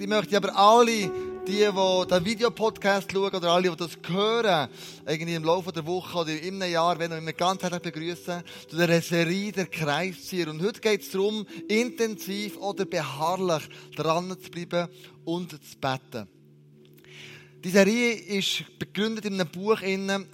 Ich möchte aber alle, die, die den Videopodcast schauen oder alle, die das hören, irgendwie im Laufe der Woche oder in einem Jahr, wenn wir ganz herzlich begrüßen, zu der Serie der Kreiszieher. Und heute geht es darum, intensiv oder beharrlich dran zu bleiben und zu beten. Die Serie ist begründet in einem Buch,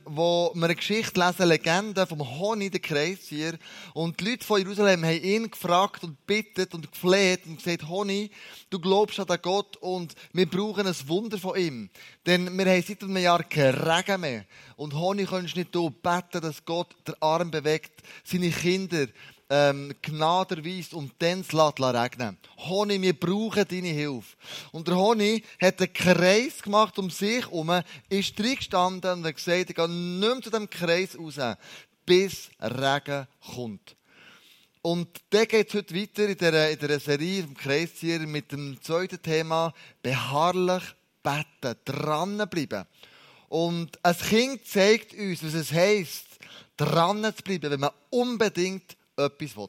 wo wir eine Geschichte lesen, Legende vom Honig, der Kreiszieher. Und die Leute von Jerusalem haben ihn gefragt und bittet und gefleht und gesagt, Honig, du glaubst an den Gott und wir brauchen ein Wunder von ihm. Denn wir haben seit einem Jahr keinen Regen mehr. Und Honig kannst du nicht beten, dass Gott den Arm bewegt, seine Kinder ähm, Gnade erweist und dann es regnen Honig, wir brauchen deine Hilfe. Und der Honig hat einen Kreis gemacht um sich herum, ist drin gestanden und hat gesagt, ich gehe nicht mehr zu diesem Kreis raus, bis Regen kommt. Und dann geht es heute weiter in dieser, in dieser Serie im Kreiszieher mit dem zweiten Thema beharrlich beten, dranbleiben. Und ein Kind zeigt uns, was es heisst, dran zu bleiben, wenn man unbedingt etwas will.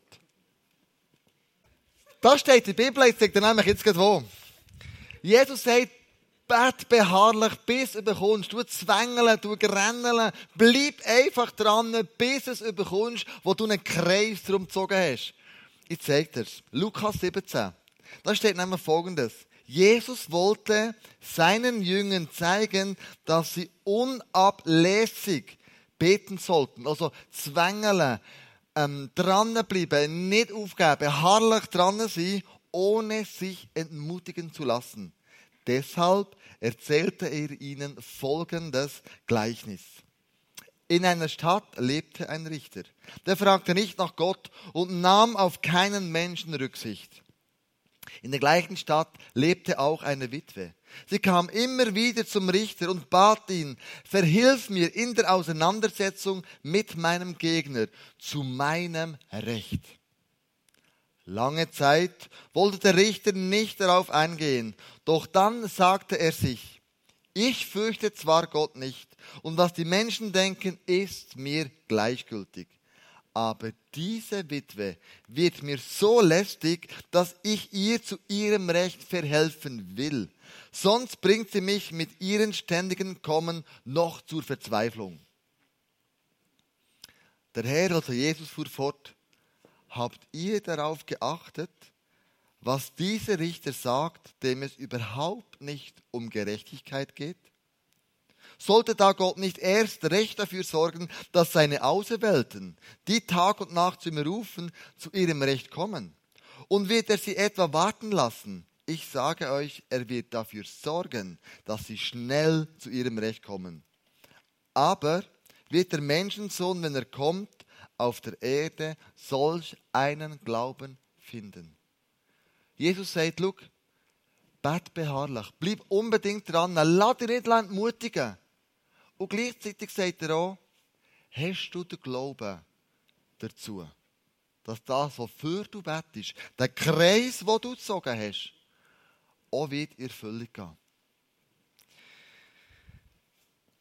Das steht in der Bibel, ich zeige dir nämlich jetzt gerade wo. Jesus sagt, bet beharrlich, bis du bekommst. Du zwängeln, du grenneln. Bleib einfach dran, bis es bekommst, wo du einen Kreis drum gezogen hast. Ich zeige dir es. Lukas 17. Da steht nämlich folgendes. Jesus wollte seinen Jüngern zeigen, dass sie unablässig beten sollten. Also zwängeln, ähm, dranbleiben, nicht aufgeben, beharrlich dran sein, ohne sich entmutigen zu lassen. Deshalb erzählte er ihnen folgendes Gleichnis. In einer Stadt lebte ein Richter. Der fragte nicht nach Gott und nahm auf keinen Menschen Rücksicht. In der gleichen Stadt lebte auch eine Witwe. Sie kam immer wieder zum Richter und bat ihn, verhilf mir in der Auseinandersetzung mit meinem Gegner zu meinem Recht. Lange Zeit wollte der Richter nicht darauf eingehen, doch dann sagte er sich, ich fürchte zwar Gott nicht, und was die Menschen denken, ist mir gleichgültig aber diese Witwe wird mir so lästig, dass ich ihr zu ihrem Recht verhelfen will. Sonst bringt sie mich mit ihren ständigen Kommen noch zur Verzweiflung. Der Herr, also Jesus, fuhr fort, habt ihr darauf geachtet, was dieser Richter sagt, dem es überhaupt nicht um Gerechtigkeit geht? Sollte da Gott nicht erst recht dafür sorgen, dass seine Auserwählten, die Tag und Nacht zu ihm rufen, zu ihrem Recht kommen? Und wird er sie etwa warten lassen? Ich sage euch, er wird dafür sorgen, dass sie schnell zu ihrem Recht kommen. Aber wird der Menschensohn, wenn er kommt, auf der Erde solch einen Glauben finden? Jesus sagt, look, bet beharrlich, bleib unbedingt dran, lass dich nicht entmutigen. Und gleichzeitig sagt er auch, hast du den Glauben dazu, dass das, wofür du bettest, der Kreis, wo du gezogen hast, auch wird in Erfüllung gehen.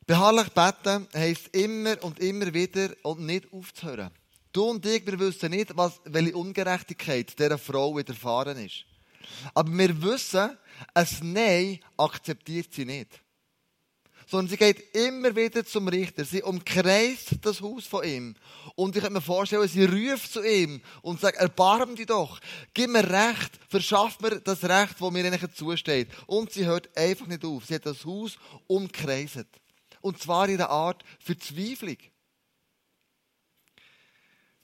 Beharrlich beten heisst immer und immer wieder und nicht aufzuhören. Du und ich, wir wissen nicht, was, welche Ungerechtigkeit dieser Frau widerfahren ist. Aber wir wissen, ein Nein akzeptiert sie nicht sondern sie geht immer wieder zum Richter. Sie umkreist das Haus von ihm. Und ich kann mir vorstellen, sie ruft zu ihm und sagt, erbarm dich doch, gib mir Recht, verschaff mir das Recht, das mir eigentlich zusteht. Und sie hört einfach nicht auf. Sie hat das Haus umkreist. Und zwar in der Art Verzweiflung.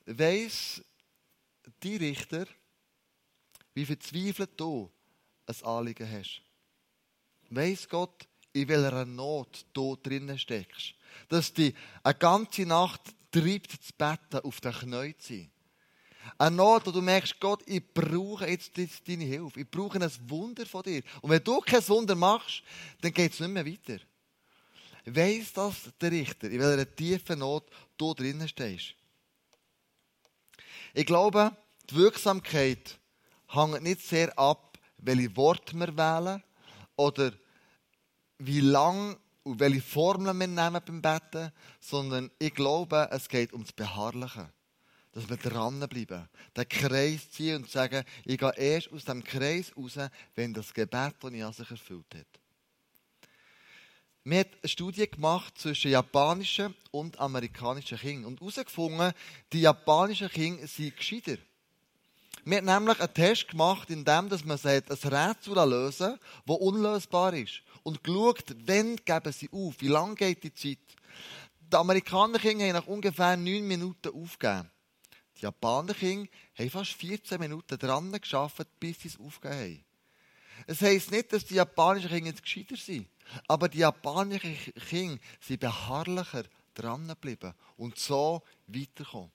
Weiss die Richter, wie verzweifelt du ein Anliegen hast? Weiss Gott, in welcher Not du drinnen steckst. Dass die eine ganze Nacht treibt zu beten, auf den Knien zu sein. Eine Not, wo du merkst, Gott, ich brauche jetzt deine Hilfe. Ich brauche ein Wunder von dir. Und wenn du kein Wunder machst, dann geht es nicht mehr weiter. Weiss das der Richter, in welcher tiefen Not du drinnen stehst? Ich glaube, die Wirksamkeit hängt nicht sehr ab, welche Worte wir wählen oder wie lang und welche Formeln wir nehmen beim Betten, sondern ich glaube, es geht ums Beharrliche. dass wir dranbleiben, den Kreis ziehen und sagen, ich gehe erst aus dem Kreis raus, wenn das Gebet, das ich an sich erfüllt hat. Wir haben eine Studie gemacht zwischen japanischen und amerikanischen Kindern und herausgefunden, die japanischen Kinder sind gescheiter. Wir haben nämlich einen Test gemacht, in dem man sagt, ein Rätsel lösen das unlösbar ist. Und geschaut, wann geben sie auf, wie lange geht die Zeit. Die Amerikaner Kinder haben nach ungefähr neun Minuten aufgegeben. Die Japaner Kinder haben fast 14 Minuten dran geschafft, bis sie es aufgegeben haben. Es heisst nicht, dass die japanischen Kinder jetzt gescheiter sind, aber die japanischen Kinder sind beharrlicher dran geblieben und so weitergekommen.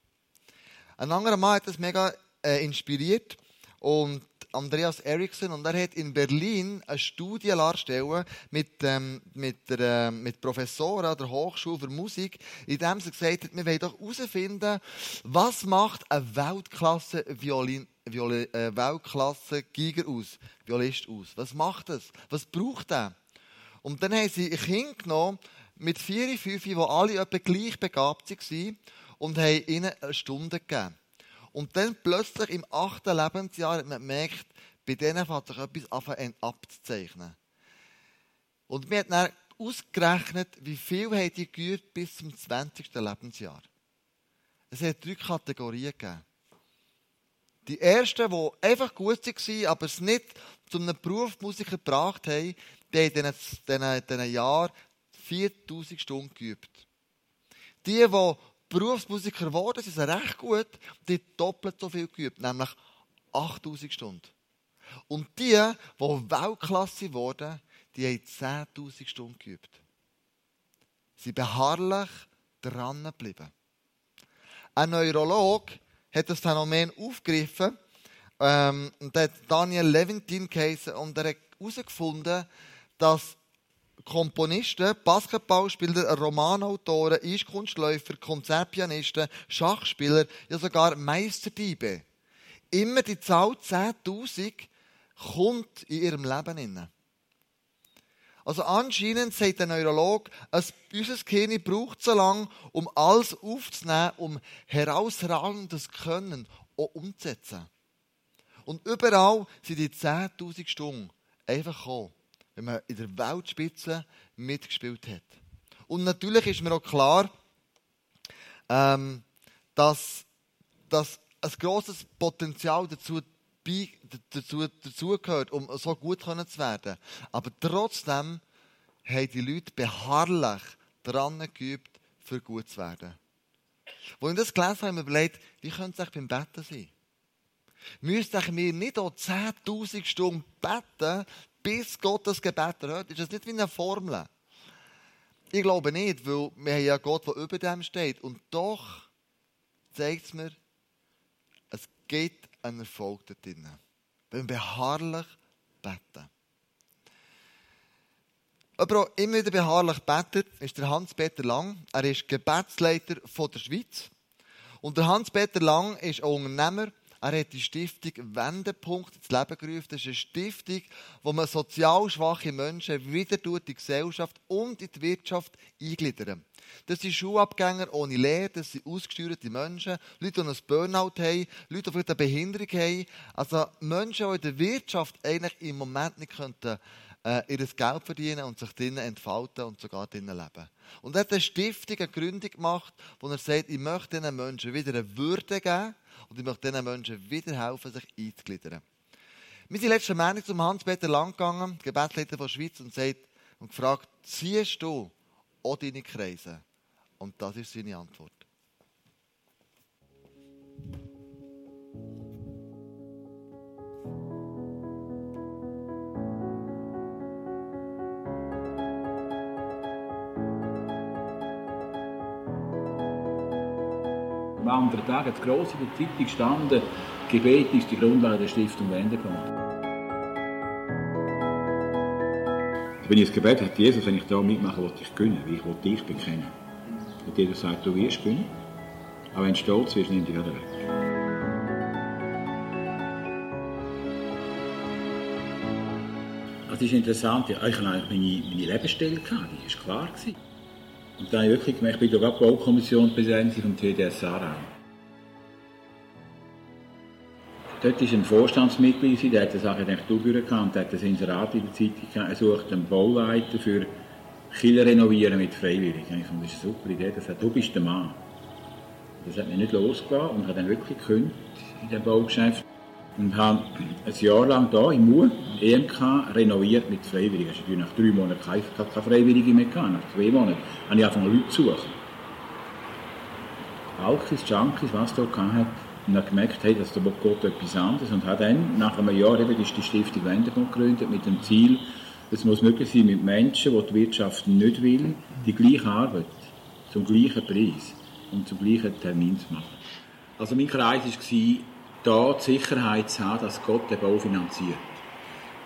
Ein anderer Mann hat das mega äh, inspiriert und Andreas Eriksson und er hat in Berlin eine Studie erstellen mit, ähm, mit, der, äh, mit Professoren an der Hochschule für Musik, in dem sie gesagt hat, wir wollen doch herausfinden, was macht ein Weltklasse Violin, Viol äh, Weltklasse Giger aus, Violist aus. Was macht das? Was braucht er? Und dann haben sie ein Kind genommen mit vier, fünf, die alle etwa gleich begabt waren und haben ihnen eine Stunde gegeben. Und dann plötzlich im achten Lebensjahr hat man gemerkt, bei denen fängt sich etwas abzuzeichnen. Und wir haben dann ausgerechnet, wie viel haben die geübt bis zum 20. Lebensjahr. Es hat drei Kategorien gegeben. Die ersten, die einfach gut waren, aber es nicht zu einem Berufsmusiker gebracht haben, die haben in diesen Jahren 4000 Stunden geübt. Die, die Berufsmusiker geworden sind, sind recht gut, die doppelt so viel geübt, nämlich 8000 Stunden. Und die, die Weltklasse wurden, die haben 10.000 Stunden geübt. Sie beharrlich dran geblieben. Ein Neurolog hat das Phänomen aufgegriffen ähm, und hat Daniel Leventin geheißen und er hat herausgefunden, dass Komponisten, Basketballspieler, Romanautoren, Eiskunstläufer, Konzertpianisten, Schachspieler, ja sogar Meisterdiebe. Immer die Zahl 10.000 kommt in ihrem Leben inne. Also anscheinend sagt der Neurolog, es, unser Gehirn braucht so lange, um alles aufzunehmen, um herausragendes Können auch umzusetzen. Und überall sind die 10.000 Stunden einfach gekommen wenn man in der Weltspitze mitgespielt hat. Und natürlich ist mir auch klar, ähm, dass, dass ein grosses Potenzial dazu, dazu, dazu gehört, um so gut zu werden. Aber trotzdem haben die Leute beharrlich daran geübt, für gut zu werden. Als ich das gelesen habe, habe ich mir überlegt, wie könnte es beim Betten sein? Müsste ich mir nicht auch 10.000 Stunden beten, bis Gott das Gebet erhört. Ist das nicht wie eine Formel? Ich glaube nicht, weil wir haben ja Gott, der über dem steht. Und doch zeigt es mir, es gibt einen Erfolg da drin. Wenn wir beharrlich beten. Aber auch immer wieder beharrlich betet, ist der Hans-Peter Lang. Er ist Gebetsleiter von der Schweiz. Und der Hans-Peter Lang ist auch Unternehmer er hat die Stiftung Wendepunkt ins Leben gerufen. Das ist eine Stiftung, wo man sozial schwache Menschen wieder durch die Gesellschaft und in die Wirtschaft eingliedern. Das sind Schulabgänger ohne Lehre, das sind ausgesteuerte Menschen, Leute, die ein Burnout haben, Leute, die vielleicht eine Behinderung haben. Also Menschen, die in der Wirtschaft eigentlich im Moment nicht könnten, äh, ihr Geld verdienen und sich drinnen entfalten und sogar drinnen leben. Und er hat eine Stiftung, eine Gründung gemacht, wo er sagt, ich möchte diesen Menschen wieder eine Würde geben, und ich möchte diesen Menschen wieder helfen, sich einzugliedern. Wir sind letzten Monat zum Hans-Peter Lang gegangen, Gebetsleiter von der Schweiz, und, sagt, und gefragt, ziehst du auch deine Kreise? Und das ist seine Antwort. Am anderen Tag hat gross in der Zeitung gestanden, Gebet ist die Grundlage der Stiftung Wendepunkt. Wenn ich das Gebet hat Jesus, wenn ich da mitmache, will ich gewinnen, weil ich will dich bekennen. Und jeder sagt, du wirst gewinnen. Aber wenn du stolz wirst, nimm dich wieder weg. Das ist interessant. Ja, ich hatte eigentlich meine, meine Lebensstelle, die war klar. Gewesen. Und dann habe ich wirklich gemerkt, ich bin der Baukommission Präsident vom TDS Aarau. Dort ist ein Vorstandsmitglied, der hat das Architekturbüro gehabt und hat das Inserat in der Zeitung gehabt. Er sucht einen Bauleiter für Killer renovieren mit Freiwilligen. Ich fand, das ist eine super Idee. Das hat, du bist der Mann. Das hat mich nicht losgelassen und hat dann wirklich gekündigt in dem Baugeschäft. Und habe ein Jahr lang hier im MU, EMK, renoviert mit Freiwilligen. Es natürlich nach drei Monaten keine, keine Freiwillige mehr gehabt. Nach zwei Monaten habe ich angefangen, Leute zu suchen. Alkis, Junkies, was da gehabt und habe gemerkt, hey, dass da Gott etwas anderes und habe dann nach einem Jahr eben die Stiftung Wendepunkt gegründet mit dem Ziel, es muss möglich sein mit Menschen, die die Wirtschaft nicht will, die gleiche Arbeit zum gleichen Preis und zum gleichen Termin zu machen. Also mein Kreis war, da die Sicherheit zu haben, dass Gott den Bau finanziert.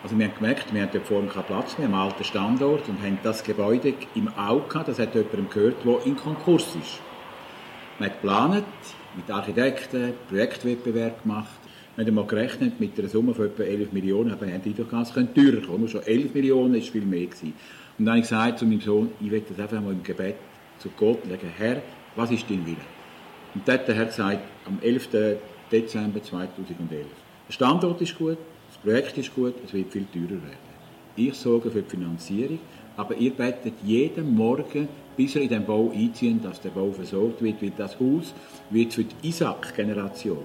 Also wir haben gemerkt, wir hatten dort vorne keinen Platz mehr am alten Standort und haben das Gebäude im Auge gehabt, das hat jemandem gehört, der in Konkurs ist. Man hat geplant, mit Architekten, Projektwettbewerb gemacht. Wir haben mal gerechnet mit einer Summe von etwa 11 Millionen, aber wir haben Eindruck es könnte teurer kommen. Schon 11 Millionen ist viel mehr gewesen. Und dann habe ich gesagt zu meinem Sohn, ich will das einfach mal im Gebet zu Gott legen. Herr, was ist dein Wille? Und dort hat der Herr gesagt, am 11. Dezember 2011. Der Standort ist gut, das Projekt ist gut, es wird viel teurer werden. Ich sorge für die Finanzierung, aber ihr betet jeden Morgen bis er in den Bau einziehen, dass der Bau versorgt wird, weil das Haus wird für die Isaac-Generation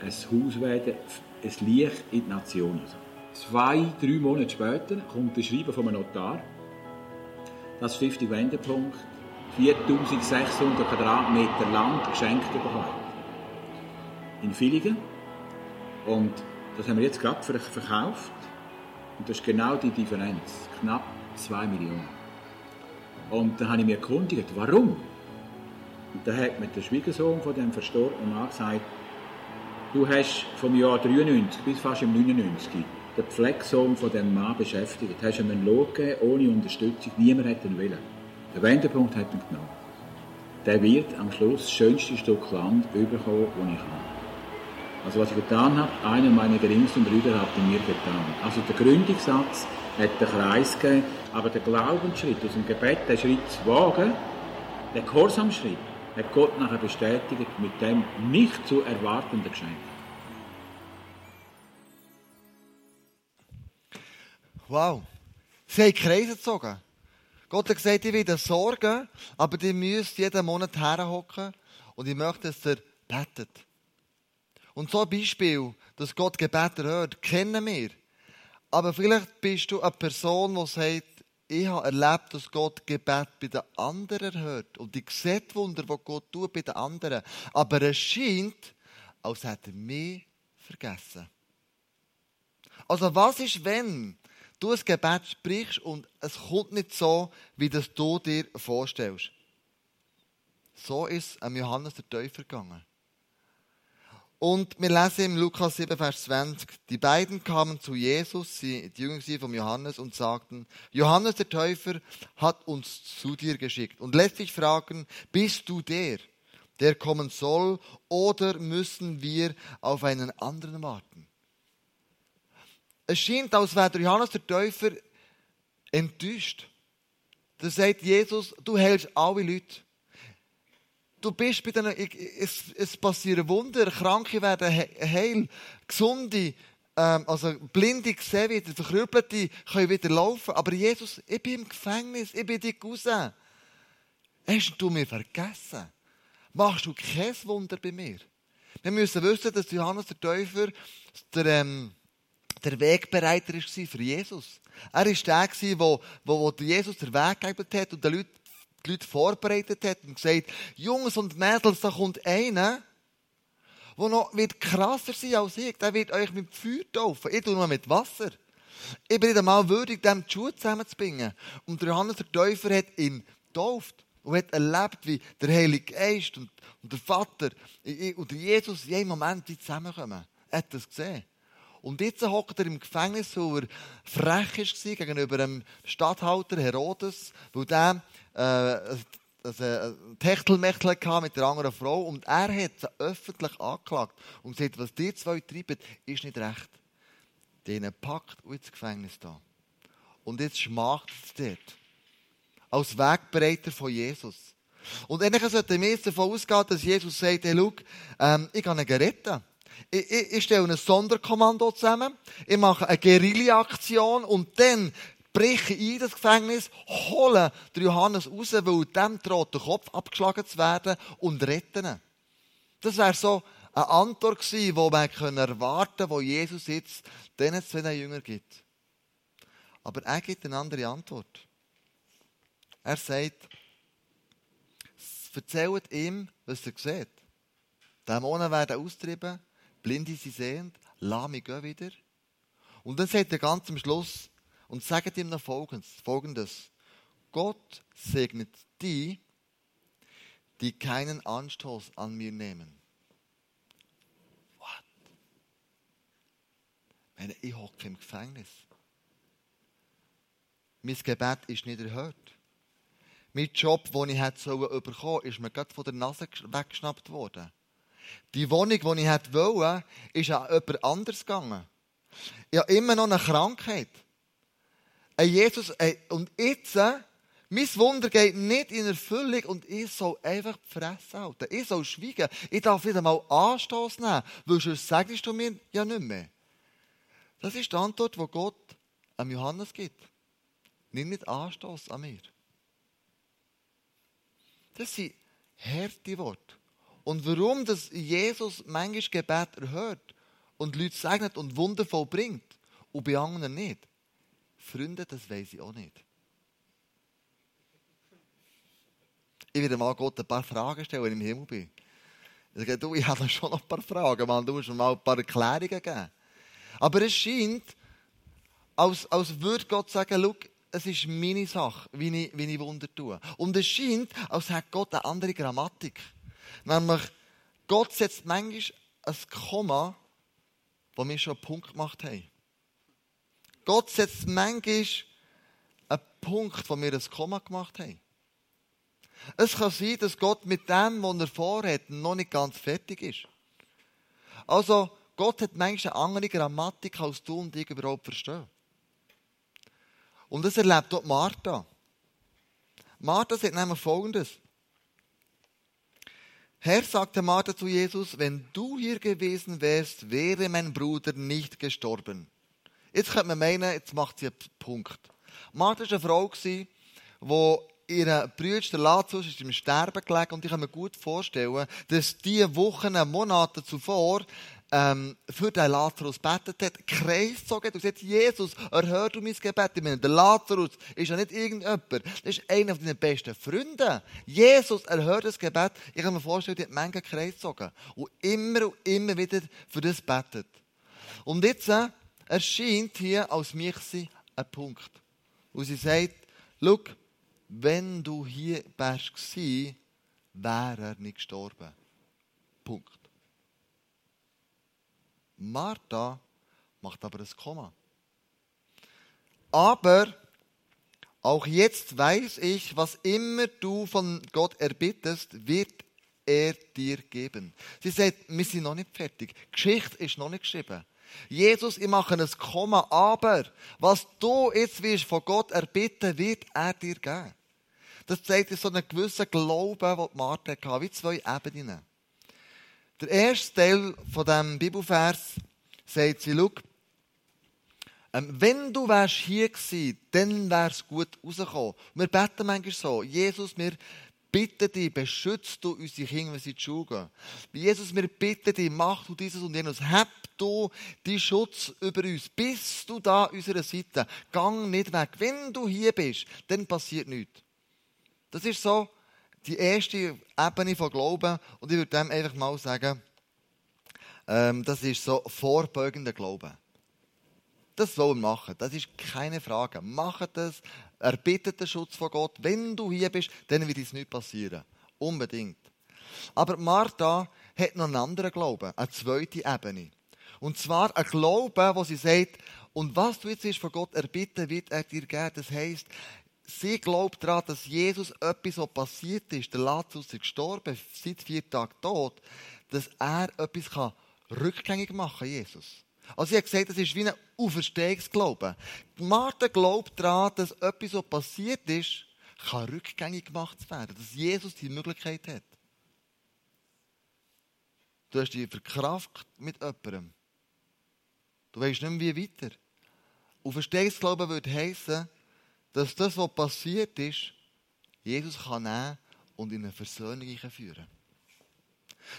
ein Haus werden, ein Licht in die Nation. Also zwei, drei Monate später kommt ein Schreiben von einem Notar, das Stiftung Wendepunkt 4600 Quadratmeter Land geschenkt bekommen. In Villingen. Und das haben wir jetzt gerade verkauft. Und das ist genau die Differenz. Knapp 2 Millionen. Und dann habe ich mich erkundigt, warum? Und dann hat mir der Schwiegersohn von dem verstorbenen Mann gesagt, du hast vom Jahr 93 bis fast im 99 den Pflegesohn von dem Mann beschäftigt, hast ihm einen Lohn gegeben, ohne Unterstützung, niemand hätte ihn wollen. Der Wendepunkt hat ihn genommen. Der wird am Schluss das schönste Stück Land bekommen, das ich habe. Also was ich getan habe, einer meiner geringsten Brüder hat in mir getan. Also der Gründungssatz hat den Kreis gegeben, aber der Glaubensschritt aus dem Gebet, der Schritt zu wagen, der Gehorsamschritt, hat Gott nachher bestätigt mit dem nicht zu erwartenden Geschenk. Wow. Sie haben Kreise gezogen. Gott hat gesagt, ich will sorgen, aber ihr müsst jeden Monat herhocken und ich möchte, dass ihr betet. Und so ein Beispiel, dass Gott Gebete hört, kennen wir. Aber vielleicht bist du eine Person, die sagt, ich habe erlebt, dass Gott Gebet bei den anderen hört. Und ich sehe die Wunder, die Gott tut bei den anderen. Aber es scheint, als hätte er mich vergessen. Also was ist, wenn du ein Gebet sprichst und es kommt nicht so, wie das du dir vorstellst? So ist es Johannes der Täufer gegangen. Und wir lesen im Lukas 7, Vers 20, die beiden kamen zu Jesus, die Jünger von Johannes, und sagten, Johannes der Täufer hat uns zu dir geschickt und lässt sich fragen, bist du der, der kommen soll, oder müssen wir auf einen anderen warten? Es scheint, als wäre Johannes der Täufer enttäuscht. Da sagt Jesus, du hältst alle Leute du bist bei denen, es, es passieren Wunder, Kranke werden heil, Gesunde, ähm, also Blinde sehen wieder, Verkrüppelte können wieder laufen. Aber Jesus, ich bin im Gefängnis, ich bin dich raus. Hast du mich vergessen? Machst du kein Wunder bei mir? Wir müssen wissen, dass Johannes der Täufer der, ähm, der Wegbereiter war für Jesus. Er war der, der, wo Jesus den Weg gegeben hat und den Leuten die Leute vorbereitet hat und gesagt, Jungs und Mädels, da kommt einer, der noch wird krasser sein als ich. Der wird euch mit Feuer taufen. Ich tue nur mit Wasser. Ich bin nicht einmal würdig, dem die Schuhe zusammenzubringen. Und der Johannes der Täufer hat ihn getauft und hat erlebt, wie der Heilige Geist und, der Vater und Jesus in jedem Moment zusammenkommen. Er hat das gesehen. Und jetzt hockt er im Gefängnis, weil er frech war gegenüber dem Stadthalter Herodes, weil der äh, ein Techtelmechtel mit der anderen Frau und er hat sie öffentlich angeklagt und gesagt, was die zwei treiben, ist nicht recht. Denen packt und ins Gefängnis da. Und jetzt schmacht es dort. Als Wegbereiter von Jesus. Und eigentlich sollten wir davon ausgehen, dass Jesus sagt, hey, schau, ähm, ich kann ihn retten. Ich, ich, ich stelle ein Sonderkommando zusammen, ich mache eine Guerilla-Aktion und dann breche ich in das Gefängnis, hole den Johannes raus, weil dem droht der Kopf abgeschlagen zu werden und retten. Das wäre so eine Antwort gewesen, die man erwarten konnte, wo Jesus jetzt diesen zwei Jünger gibt. Aber er gibt eine andere Antwort. Er sagt, erzählt ihm, was er sieht. Dämonen werden austrieben, Blinde sie sehend, Lahme gehen wieder. Und dann sagt er ganz am Schluss, und sagt ihm noch Folgendes. Gott segnet die, die keinen Anstoß an mir nehmen. What? Ich hocke im Gefängnis. Mein Gebet ist nicht erhört. Mein Job, den ich bekommen sollen, ist mir gerade von der Nase weggeschnappt worden. Die Wohnung, die ich wollen, ist an jemand anders gegangen. Ich habe immer noch eine Krankheit. Ein Jesus, ey, und jetzt, äh, mein Wunder geht nicht in Erfüllung und ich soll einfach die Fresse halten. Ich soll schweigen. Ich darf wieder mal Anstoß nehmen, weil sonst sagst du mir ja nicht mehr. Das ist die Antwort, die Gott am Johannes gibt. Nimm nicht Anstoß an mir. Das sind harte Worte. Und warum das Jesus manchmal Gebet erhört und Leute segnet und Wunder vollbringt und bei anderen nicht, Freunde, das weiß ich auch nicht. Ich werde mal Gott ein paar Fragen stellen, wenn ich im Himmel bin. Ich sage, du, ich habe schon noch ein paar Fragen, man. Du musst mir mal ein paar Erklärungen geben. Aber es scheint, als, als würde Gott sagen, schau, es ist meine Sache, wie ich, wie ich Wunder tue. Und es scheint, als hätte Gott eine andere Grammatik. Nämlich, Gott setzt manchmal ein Komma, wo wir schon einen Punkt gemacht haben. Gott setzt manchmal einen Punkt, wo wir ein Komma gemacht haben. Es kann sein, dass Gott mit dem, was er vorhat, noch nicht ganz fertig ist. Also, Gott hat manchmal eine andere Grammatik, als du und ich überhaupt verstehen. Und das erlebt dort Martha. Martha sagt nämlich Folgendes. Herr, sagte Martha zu Jesus, wenn du hier gewesen wärst, wäre mein Bruder nicht gestorben. Jetzt könnte man meinen, jetzt macht sie einen Punkt. Martha war eine Frau, die ihr Bruder, der Lazarus, ist im Sterben gelegen und ich kann mir gut vorstellen, dass die Wochen, Monate zuvor ähm, für den Lazarus betet hat, Kreis gezogen hat und gesagt, Jesus, erhör du mein Gebet. Ich meine, der Lazarus ist ja nicht irgendjemand, das ist einer deiner besten Freunde. Jesus, erhör das Gebet. Ich kann mir vorstellen, die hat Menge Kreis gezogen und immer und immer wieder für das betet. Und jetzt äh, erscheint hier als Michsi ein Punkt. Und sie sagt, schau, wenn du hier wärst gewesen, wäre er nicht gestorben. Punkt. Martha macht aber ein Komma. Aber auch jetzt weiß ich, was immer du von Gott erbittest, wird er dir geben. Sie sagt, wir sind noch nicht fertig. Die Geschichte ist noch nicht geschrieben. Jesus, ich mache ein Komma, aber was du jetzt wirst von Gott erbitten, wird er dir geben. Das zeigt so einen gewissen Glauben, den Martha hatte, wie zwei Ebenen. Der erste Teil von diesem Bibelvers sagt sie, schau, ähm, wenn du wärst hier gewesen, dann wär's gut rausgekommen. Wir beten manchmal so, Jesus, wir bitten dich, beschützt du unsere Kinder, wenn sie in die Schule gehen. Jesus, wir bitten dich, mach du dieses und jenes. Hab du die Schutz über uns. Bist du da an unserer Seite? Gang nicht weg. Wenn du hier bist, dann passiert nichts. Das ist so die erste Ebene von Glauben. Und ich würde dem einfach mal sagen, ähm, das ist so vorbeugender Glauben. Das soll man machen. Das ist keine Frage. Macht das. Erbittet den Schutz von Gott. Wenn du hier bist, dann wird es nicht passieren. Unbedingt. Aber Martha hat noch einen anderen Glauben, eine zweite Ebene. Und zwar ein Glauben, wo sie sagt, und was du jetzt von Gott erbitten, wird er dir geben. Das heisst, sie glaubt daran, dass Jesus etwas, was passiert ist, der Lazarus ist gestorben, seit vier Tagen tot, dass er etwas kann rückgängig machen kann, Jesus. Also sie hat gesagt, das ist wie ein Auferstehungsglauben. Martha glaubt daran, dass etwas, was passiert ist, kann rückgängig gemacht werden. Dass Jesus die Möglichkeit hat. Du hast dich verkraft mit jemandem. Du weißt nicht mehr, wie weiter. Und Verstehungsglauben würde heißen, dass das, was passiert ist, Jesus kann nehmen und in eine Versöhnung führen.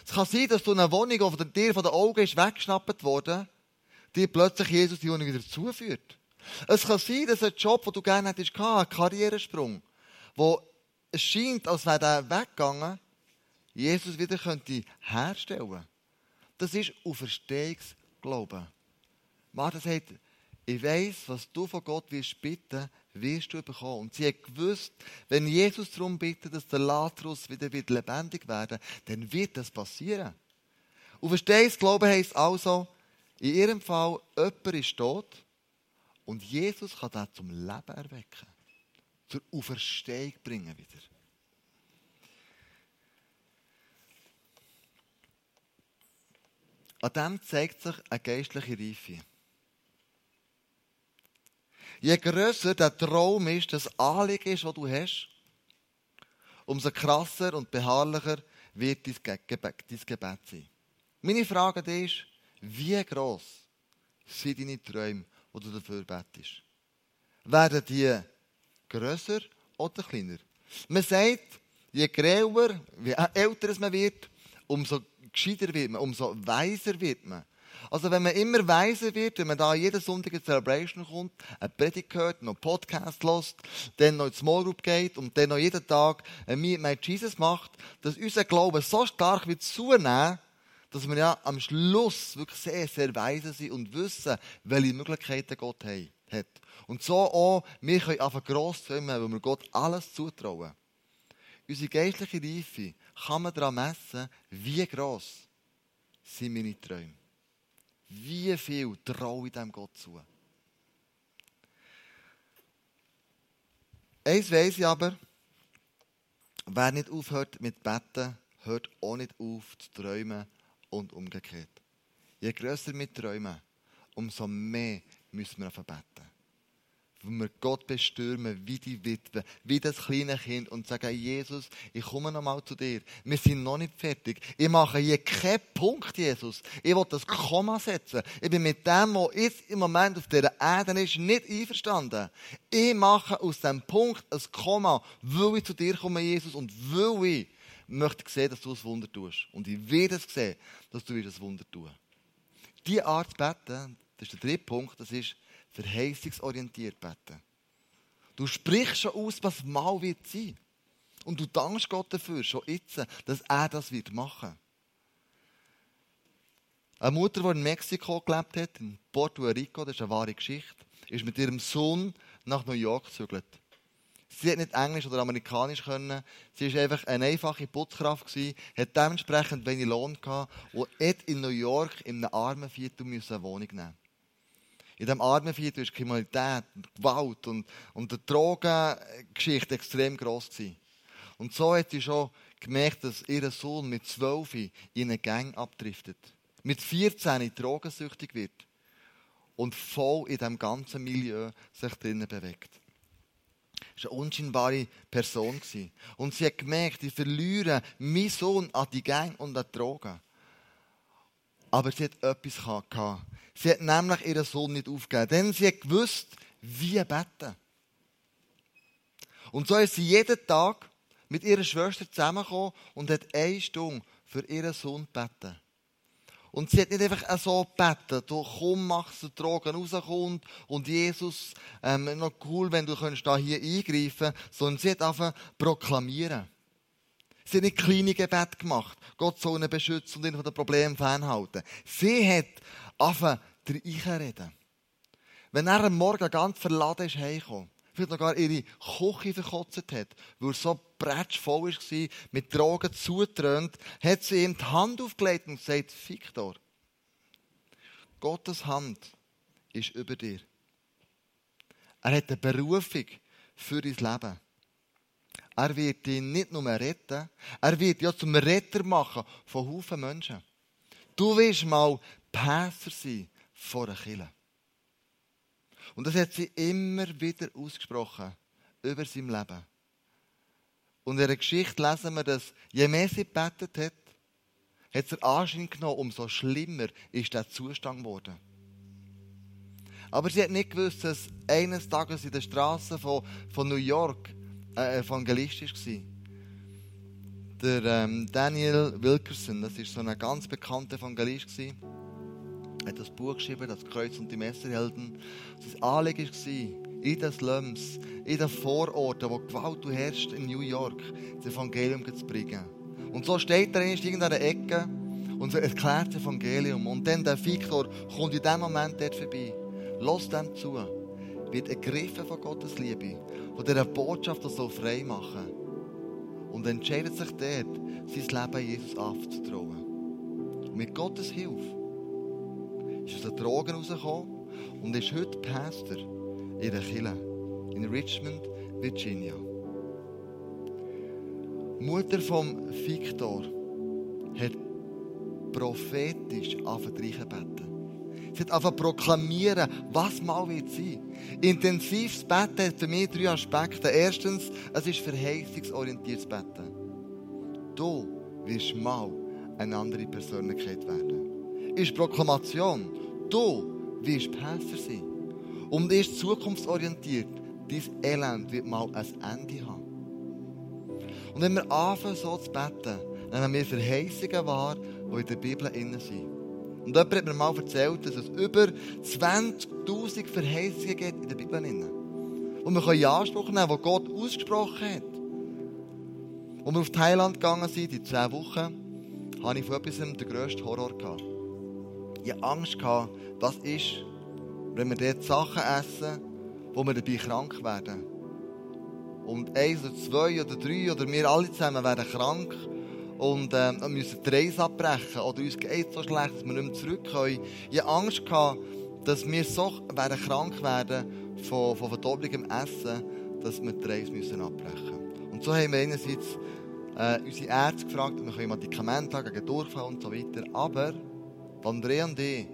Es kann sein, dass du eine Wohnung, die dir von den Augen ist weggeschnappt worden, dir plötzlich Jesus die wieder zuführt. Es kann sein, dass ein Job, den du gerne hättest, ein Karrieresprung, wo es scheint, als wäre der weggegangen, Jesus wieder könnte herstellen. Das ist Auferstehungsglauben. Martha sagt, ich weiß, was du von Gott wirst bitten, wirst du bekommen. Und sie hat gewusst, wenn Jesus darum bittet, dass der Lazarus wieder, lebendig werden dann wird das passieren. Und verstehst, Glauben heisst also, in ihrem Fall, jemand ist tot und Jesus kann das zum Leben erwecken. Zur Auferstehung bringen wieder. An dem zeigt sich eine geistliche Reife. Je grösser der Traum ist, das Anliegen ist, das du hast, umso krasser und beharrlicher wird dein Gebet sein. Meine Frage ist, wie groß sind deine Träume, die du dafür betest? Werden die grösser oder kleiner? Man sagt, je grauer, je älter man wird, umso gescheiter wird man, umso weiser wird man. Also wenn man immer weiser wird, wenn man da jeden Sonntag in Celebration kommt, eine Predigt hört, noch einen Podcast hört, dann noch ins Small Group geht und dann noch jeden Tag ein Meet Jesus macht, dass unser Glaube so stark wird zunehmen, dass wir ja am Schluss wirklich sehr, sehr weise sind und wissen, welche Möglichkeiten Gott hat. Und so auch, wir können einfach gross träumen, weil wir Gott alles zutrauen. Unsere geistliche Reife kann man daran messen, wie gross sind meine Träume. Wie viel traue ich dem Gott zu? Eins weiss ich aber, wer nicht aufhört mit Betten, hört auch nicht auf zu träumen und umgekehrt. Je grösser wir träumen, umso mehr müssen wir beten wenn wir Gott bestürmen, wie die Witwe, wie das kleine Kind und sagen, Jesus, ich komme nochmal zu dir. Wir sind noch nicht fertig. Ich mache hier keinen Punkt, Jesus. Ich will das Komma setzen. Ich bin mit dem, was jetzt im Moment auf dieser Erde ist, nicht einverstanden. Ich mache aus diesem Punkt ein Komma, weil ich zu dir komme, Jesus, und weil ich möchte sehen, dass du ein Wunder tust. Und ich will es sehen, dass du ein Wunder tust. Die Art zu beten, das ist der dritte Punkt, das ist, verheißungsorientiert beten. Du sprichst schon aus, was mal wird sein. Und du dankst Gott dafür, schon jetzt, dass er das wird machen. Eine Mutter, die in Mexiko gelebt hat, in Puerto Rico, das ist eine wahre Geschichte, ist mit ihrem Sohn nach New York gezügelt. Sie hat nicht Englisch oder Amerikanisch können. Sie war einfach eine einfache Putzkraft gewesen, hat dementsprechend wenig Lohn gehabt und hat in New York in einem armen Viertel eine Wohnung nehmen in diesem Armenviertel war Kriminalität und Gewalt und, und die Drogengeschichte extrem gross gewesen. Und so hat sie schon gemerkt, dass ihr Sohn mit 12 in eine Gang abdriftet. Mit 14 drogensüchtig wird. Und voll in diesem ganzen Milieu sich drinnen bewegt. Das war eine unscheinbare Person. Und sie hat gemerkt, ich verliere meinen Sohn an die Gang und an die Drogen. Aber sie hat etwas gehabt. Sie hat nämlich ihren Sohn nicht aufgegeben, denn sie hat gewusst, wie beten. Und so ist sie jeden Tag mit ihrer Schwester zusammengekommen und hat eine Stunde für ihren Sohn gebeten. Und sie hat nicht einfach so gebeten, du komm, machst du Drogen rauskommt und Jesus, ähm, noch cool, wenn du da hier eingreifen sondern sie hat einfach proklamieren. Sie hat nicht kleine Gebete gemacht. Gott soll ihn beschützen und ihn von den Problemen fernhalten. Sie hat anfangen, reden. Wenn er am Morgen ganz verladen ist, heimgekommen, vielleicht noch gar ihre Küche verkotzt hat, weil er so voll war, mit Drogen zutrönt, hat sie ihm die Hand aufgelegt und gesagt, Victor, Gottes Hand ist über dir. Er hat eine Berufung für dein Leben. Er wird dich nicht nur retten, er wird dich ja zum Retter machen von Haufen Menschen. Du wirst mal Pässer sein vor einer Kille. Und das hat sie immer wieder ausgesprochen über sein Leben. Und in der Geschichte lesen wir, dass je mehr sie gebetet hat, hat es Anschein genommen, umso schlimmer ist der Zustand geworden. Aber sie hat nicht gewusst, dass eines Tages in der Straße von, von New York ein Evangelist war. Der ähm, Daniel Wilkerson, das ist so ein ganz bekannter Evangelist, gewesen, hat das Buch geschrieben, das Kreuz und die Messerhelden. Sein Anliegen war, in den Slums, in den Vororten, wo Gewalt herrscht in New York, das Evangelium zu bringen. Und so steht er in irgendeiner Ecke und erklärt das Evangelium. Und dann der Victor kommt in dem Moment dort vorbei. Lass dem zu. Wird ergriffen von Gottes Liebe, von dieser Botschaft, die so frei machen Und entscheidet sich dort, sein Leben Jesus aufzutrauen. Und mit Gottes Hilfe ist aus den Drogen rausgekommen und ist heute Pastor in der Kirche in Richmond, Virginia. Mutter von Victor hat prophetisch angefangen Sie hat angefangen proklamieren, was mal wird sein. Intensives Betten hat für mich drei Aspekte. Erstens, es ist verheißungsorientiertes Betten. Du wirst mal eine andere Persönlichkeit werden. Ist Proklamation. Du wirst Pässer sein. Und ist zukunftsorientiert. Dein Elend wird mal ein Ende haben. Und wenn wir anfangen, so zu beten, dann haben wir Verheißungen wahr, die in der Bibel innen sind. Und jemand hat mir mal erzählt, dass es über 20.000 Verheißungen gibt in der Bibel. Und wir können Anspruch nehmen, die Gott ausgesprochen hat. Als wir auf Thailand gegangen sind, in 10 Wochen, hatte ich von etwas den grössten Horror. Gehabt. Ich hatte Angst, gehabt, was ist, wenn wir dort Sachen essen, wo wir dabei krank werden. Und eins oder zwei oder drei oder wir alle zusammen werden krank und äh, müssen die Reise abbrechen oder uns geht so schlecht, dass wir nicht mehr zurück können. Ich hatte Angst, gehabt, dass wir so werden krank werden von, von verdoppeltem Essen, dass wir die Reise müssen abbrechen müssen. Und so haben wir einerseits äh, unsere Ärzte gefragt, wir können Medikamente haben gegen Durchfall und so weiter. Aber André und ich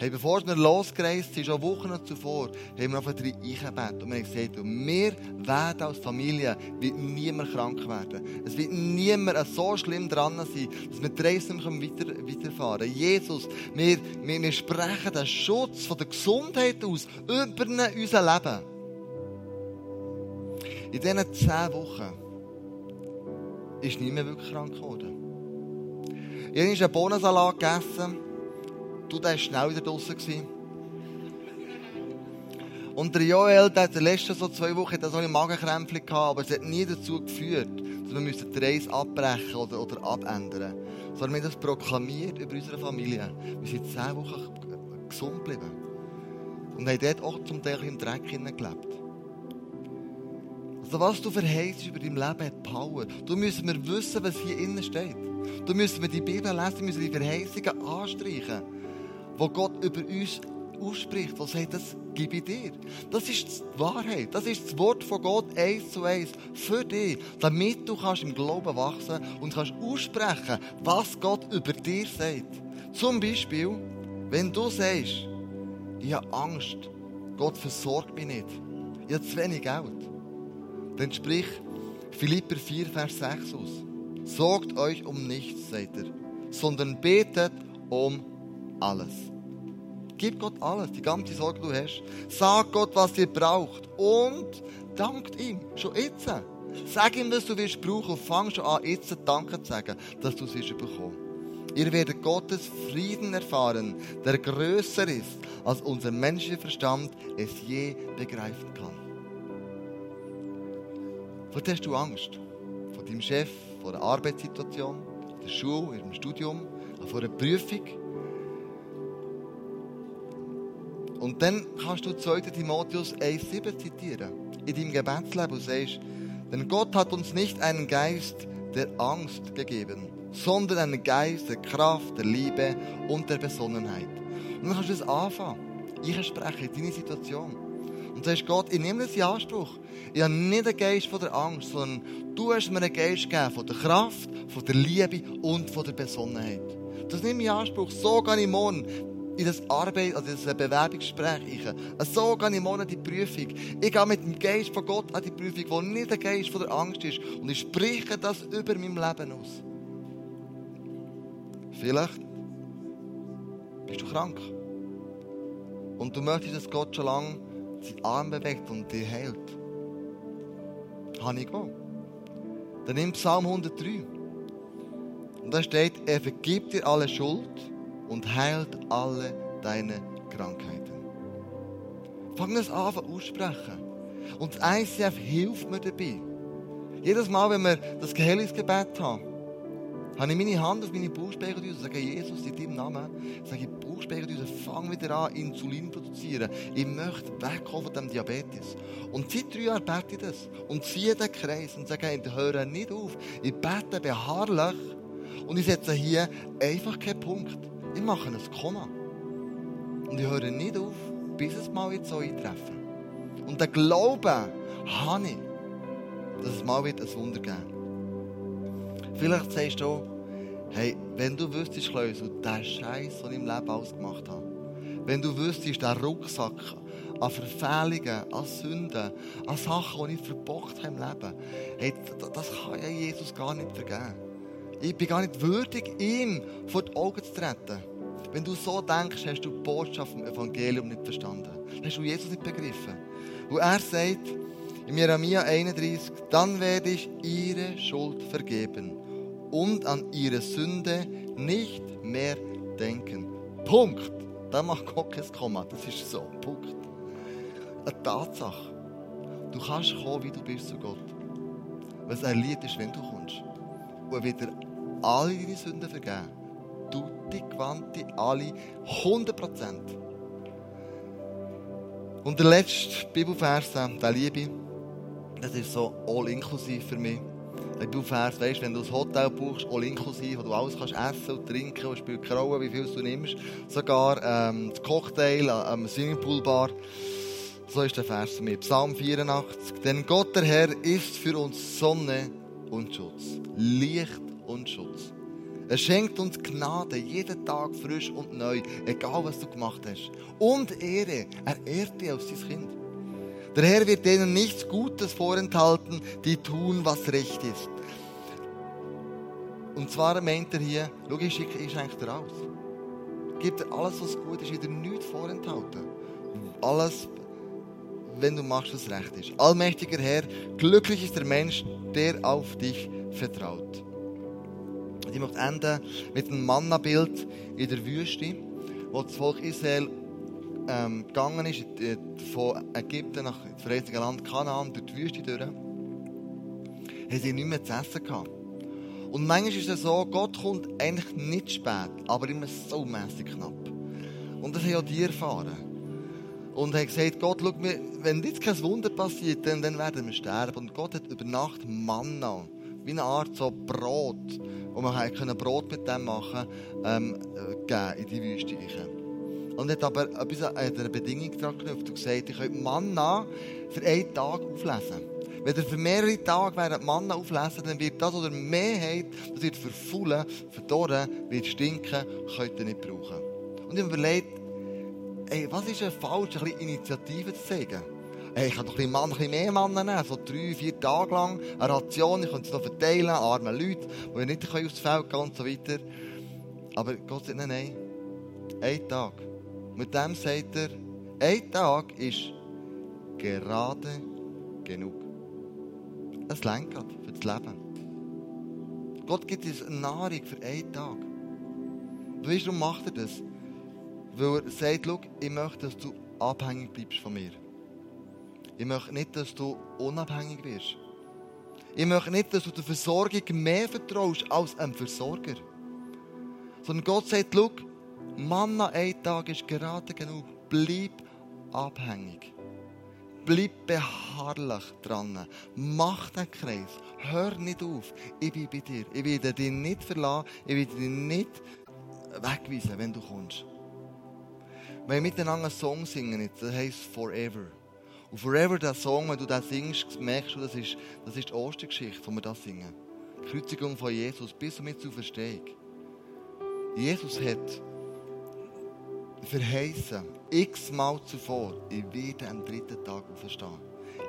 Hey, bevor wir losgereist sind, schon Wochen zuvor, haben wir auf drei eingebettet und wir haben gesagt, wir werden als Familie wird niemand krank werden. Es wird niemand so schlimm dran sein, dass wir die Reise nicht weiter, weiterfahren können. Jesus, wir, wir, wir sprechen den Schutz von der Gesundheit aus über unser Leben. In diesen zehn Wochen ist niemand wirklich krank geworden. Ich habe einen Bohnensalat gegessen Du, der war schnell wieder draußen. Und der Joel, der hat die letzten so zwei Wochen so eine Magenkrämpfe gehabt, aber es hat nie dazu geführt, dass wir die Reise abbrechen oder, oder abändern Sondern wir haben das proklamiert über unsere Familie. Wir sind zehn Wochen gesund geblieben. Und haben dort auch zum Teil im Dreck gelebt. Also was du verheißt über dein Leben hat Power. Du müssen wir wissen, was hier innen steht. Du müssen wir die Bibel lesen, müssen die Verheißungen anstreichen wo Gott über uns ausspricht, was sagt, das gebe ich dir. Das ist die Wahrheit. Das ist das Wort von Gott eins zu eins für dich, damit du kannst im Glauben wachsen und kannst aussprechen, was Gott über dir sagt. Zum Beispiel, wenn du sagst, ich habe Angst, Gott versorgt mich nicht, ich habe zu wenig Geld, dann sprich Philipper 4, Vers 6 aus. Sorgt euch um nichts, sagt er, sondern betet um alles. Gib Gott alles, die ganze Sorge, die du hast. Sag Gott, was ihr braucht und dankt ihm. Schon jetzt. Sag ihm, was du wirst brauchen und fang schon an, jetzt Danke zu sagen, dass du es bekommen. Ihr werdet Gottes Frieden erfahren, der größer ist, als unser menschlicher Verstand es je begreifen kann. Vor hast du Angst? Vor deinem Chef, vor der Arbeitssituation, der Schule, im Studium, vor einer Prüfung? Und dann kannst du 2. Timotheus 1,7 zitieren. In deinem Gebetsleben und sagst, denn Gott hat uns nicht einen Geist der Angst gegeben, sondern einen Geist der Kraft, der Liebe und der Besonnenheit. Und dann kannst du es anfangen. Ich spreche deine Situation. Und sagst, Gott, ich nehme das in Anspruch. Ich habe nicht einen Geist von der Angst, sondern du hast mir einen Geist gegeben von der Kraft, von der Liebe und von der Besonnenheit. Das nehme ich in Anspruch. So gehe ich morgen in das Arbeit, also das Bewerbungsgespräch. So gehe ich morgen an die Prüfung. Ich gehe mit dem Geist von Gott an die Prüfung, wo nicht der Geist von der Angst ist. Und ich spreche das über mein Leben aus. Vielleicht bist du krank. Und du möchtest, dass Gott schon lange seinen Arm bewegt und dich heilt. Habe ich gemacht. Dann nimm Psalm 103. Und da steht, er vergibt dir alle Schuld und heilt alle deine Krankheiten. Fang das an aussprechen. Und das ICF hilft mir dabei. Jedes Mal, wenn wir das Geheilungsgebet haben, habe ich meine Hand auf meine Bauchspeicheldrüse und sage, Jesus, in deinem Namen, sage ich, Bauchspeicheldrüse, fang wieder an, Insulin zu produzieren. Ich möchte wegkommen von dem Diabetes. Und seit drei Jahren bete ich das. Und ziehe den Kreis und sage, ich höre nicht auf. Ich bete beharrlich und ich setze hier einfach keinen Punkt. Ich mache ein Komma. Und ich höre nicht auf, bis es mal jetzt so eintreffen. Und den Glauben habe ich, dass es mal wird ein Wunder geben Vielleicht sagst du, hey, wenn du wüsstest, Kleusel, der Scheiß, den ich im Leben alles gemacht habe, wenn du wüsstest, der Rucksack an Verfehlungen, an Sünden, an Sachen, die ich verbockt habe im Leben, hey, das kann ja Jesus gar nicht vergeben. Ich bin gar nicht würdig, ihm vor die Augen zu treten. Wenn du so denkst, hast du die Botschaft vom Evangelium nicht verstanden. Hast du Jesus nicht begriffen. Wo er sagt, in Jeremia 31, dann werde ich ihre Schuld vergeben und an ihre Sünde nicht mehr denken. Punkt. Da macht Gott kein Komma. Das ist so. Punkt. Eine Tatsache. Du kannst kommen, wie du bist zu Gott. Was er liebt, ist, wenn du kommst. Und er wird dir alle deine Sünden vergeben. Tutti quanti, alle, 100 Prozent. Und der letzte Bibelvers, den liebe ich, das ist so all inklusiv für mich. Der Bibelvers, weißt, wenn du ein Hotel buchst, all inklusiv, wo du alles kannst essen und trinken, und spielt keine wie viel du nimmst, sogar ähm, das Cocktail am Swimmingpoolbar. So ist der Vers mich. Psalm 84. Denn Gott, der Herr, ist für uns Sonne und Schutz. Licht und Schutz. Er schenkt uns Gnade, jeden Tag frisch und neu, egal was du gemacht hast. Und Ehre, er ehrt dich als sein Kind. Der Herr wird denen nichts Gutes vorenthalten, die tun, was recht ist. Und zwar meint er hier, schau, ich schenke dir alles. Gib dir alles, was gut ist, wieder nichts vorenthalten. Alles, wenn du machst, was recht ist. Allmächtiger Herr, glücklich ist der Mensch, der auf dich vertraut. Ich möchte enden mit einem Manna-Bild in der Wüste, wo das Volk Israel ähm, gegangen ist, von Ägypten nach das verheißene Land Kanaan, durch die Wüste durch, haben sie nicht mehr zu essen gehabt. Und manchmal ist es so, Gott kommt eigentlich nicht spät, aber immer so mässig knapp. Und das haben auch die erfahren. Und er hat gesagt, Gott, schau mir, wenn jetzt kein Wunder passiert, dann, dann werden wir sterben. Und Gott hat über Nacht Manna, wie eine Art so Brot, wo man können Brot mit dem machen ähm, geben in die Wüste. Und hat aber etwas an einer Bedingung dran geknüpft und gesagt, ich könnt Manna für einen Tag auflesen. Wenn ihr für mehrere Tage während Manna auflesen, dann wird das, was ihr mehr habt, das wird verfaulen, verdorren, wird stinken, könnt ihr nicht brauchen. Und ich habe überlegt, ey, was ist falsch, ein bisschen Initiative zu zeigen? Hey, ich kann doch ein bisschen, Mann, mehr Männer nehmen, so drei, vier Tage lang, eine Ration, ich könnte es noch verteilen, arme Leute, die nicht aufs Feld gehen und so weiter. Aber Gott sagt, nein, nein, ein Tag. Mit dem sagt er, ein Tag ist gerade genug. Es lenkt für das Leben. Gott gibt uns Nahrung für einen Tag. Du weißt, warum macht er das? Weil er sagt, schau, ich möchte, dass du abhängig bleibst von mir. Ich möchte nicht, dass du unabhängig wirst. Ich möchte nicht, dass du der Versorgung mehr vertraust als einem Versorger. Sondern Gott sagt, schau, Manna ein Tag ist gerade genug. Bleib abhängig. Bleib beharrlich dran. Mach den Kreis. Hör nicht auf. Ich bin bei dir. Ich werde dich nicht verlassen. Ich werde dich nicht wegweisen, wenn du kommst. Wenn wir miteinander einen Song singen, das heisst Forever. Und Forever, der Song, wenn du den singst, merkst du, das ist, das ist die Ostergeschichte, wo wir das singen. Die Kreuzigung von Jesus bis mit zur Verstehung. Jesus hat verheißen, x-mal zuvor, ich werde am dritten Tag auferstehen.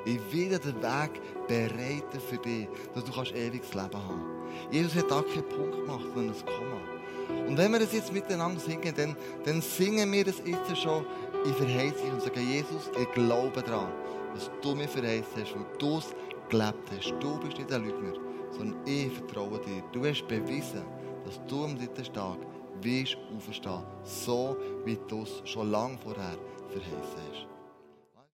Ich werde den Weg bereiten für dich, dass du kannst ewiges Leben haben. Jesus hat da keinen Punkt gemacht, sondern ein Komma. Und wenn wir das jetzt miteinander singen, dann, dann singen wir das jetzt schon in Verheißung und sagen, Jesus, ich glaube daran, dass du mir verheißt hast, weil du es gelebt hast. Du bist nicht ein Lügner, sondern ich vertraue dir. Du hast bewiesen, dass du am dritten Tag wirst auferstehen, so wie du es schon lange vorher verheißen hast.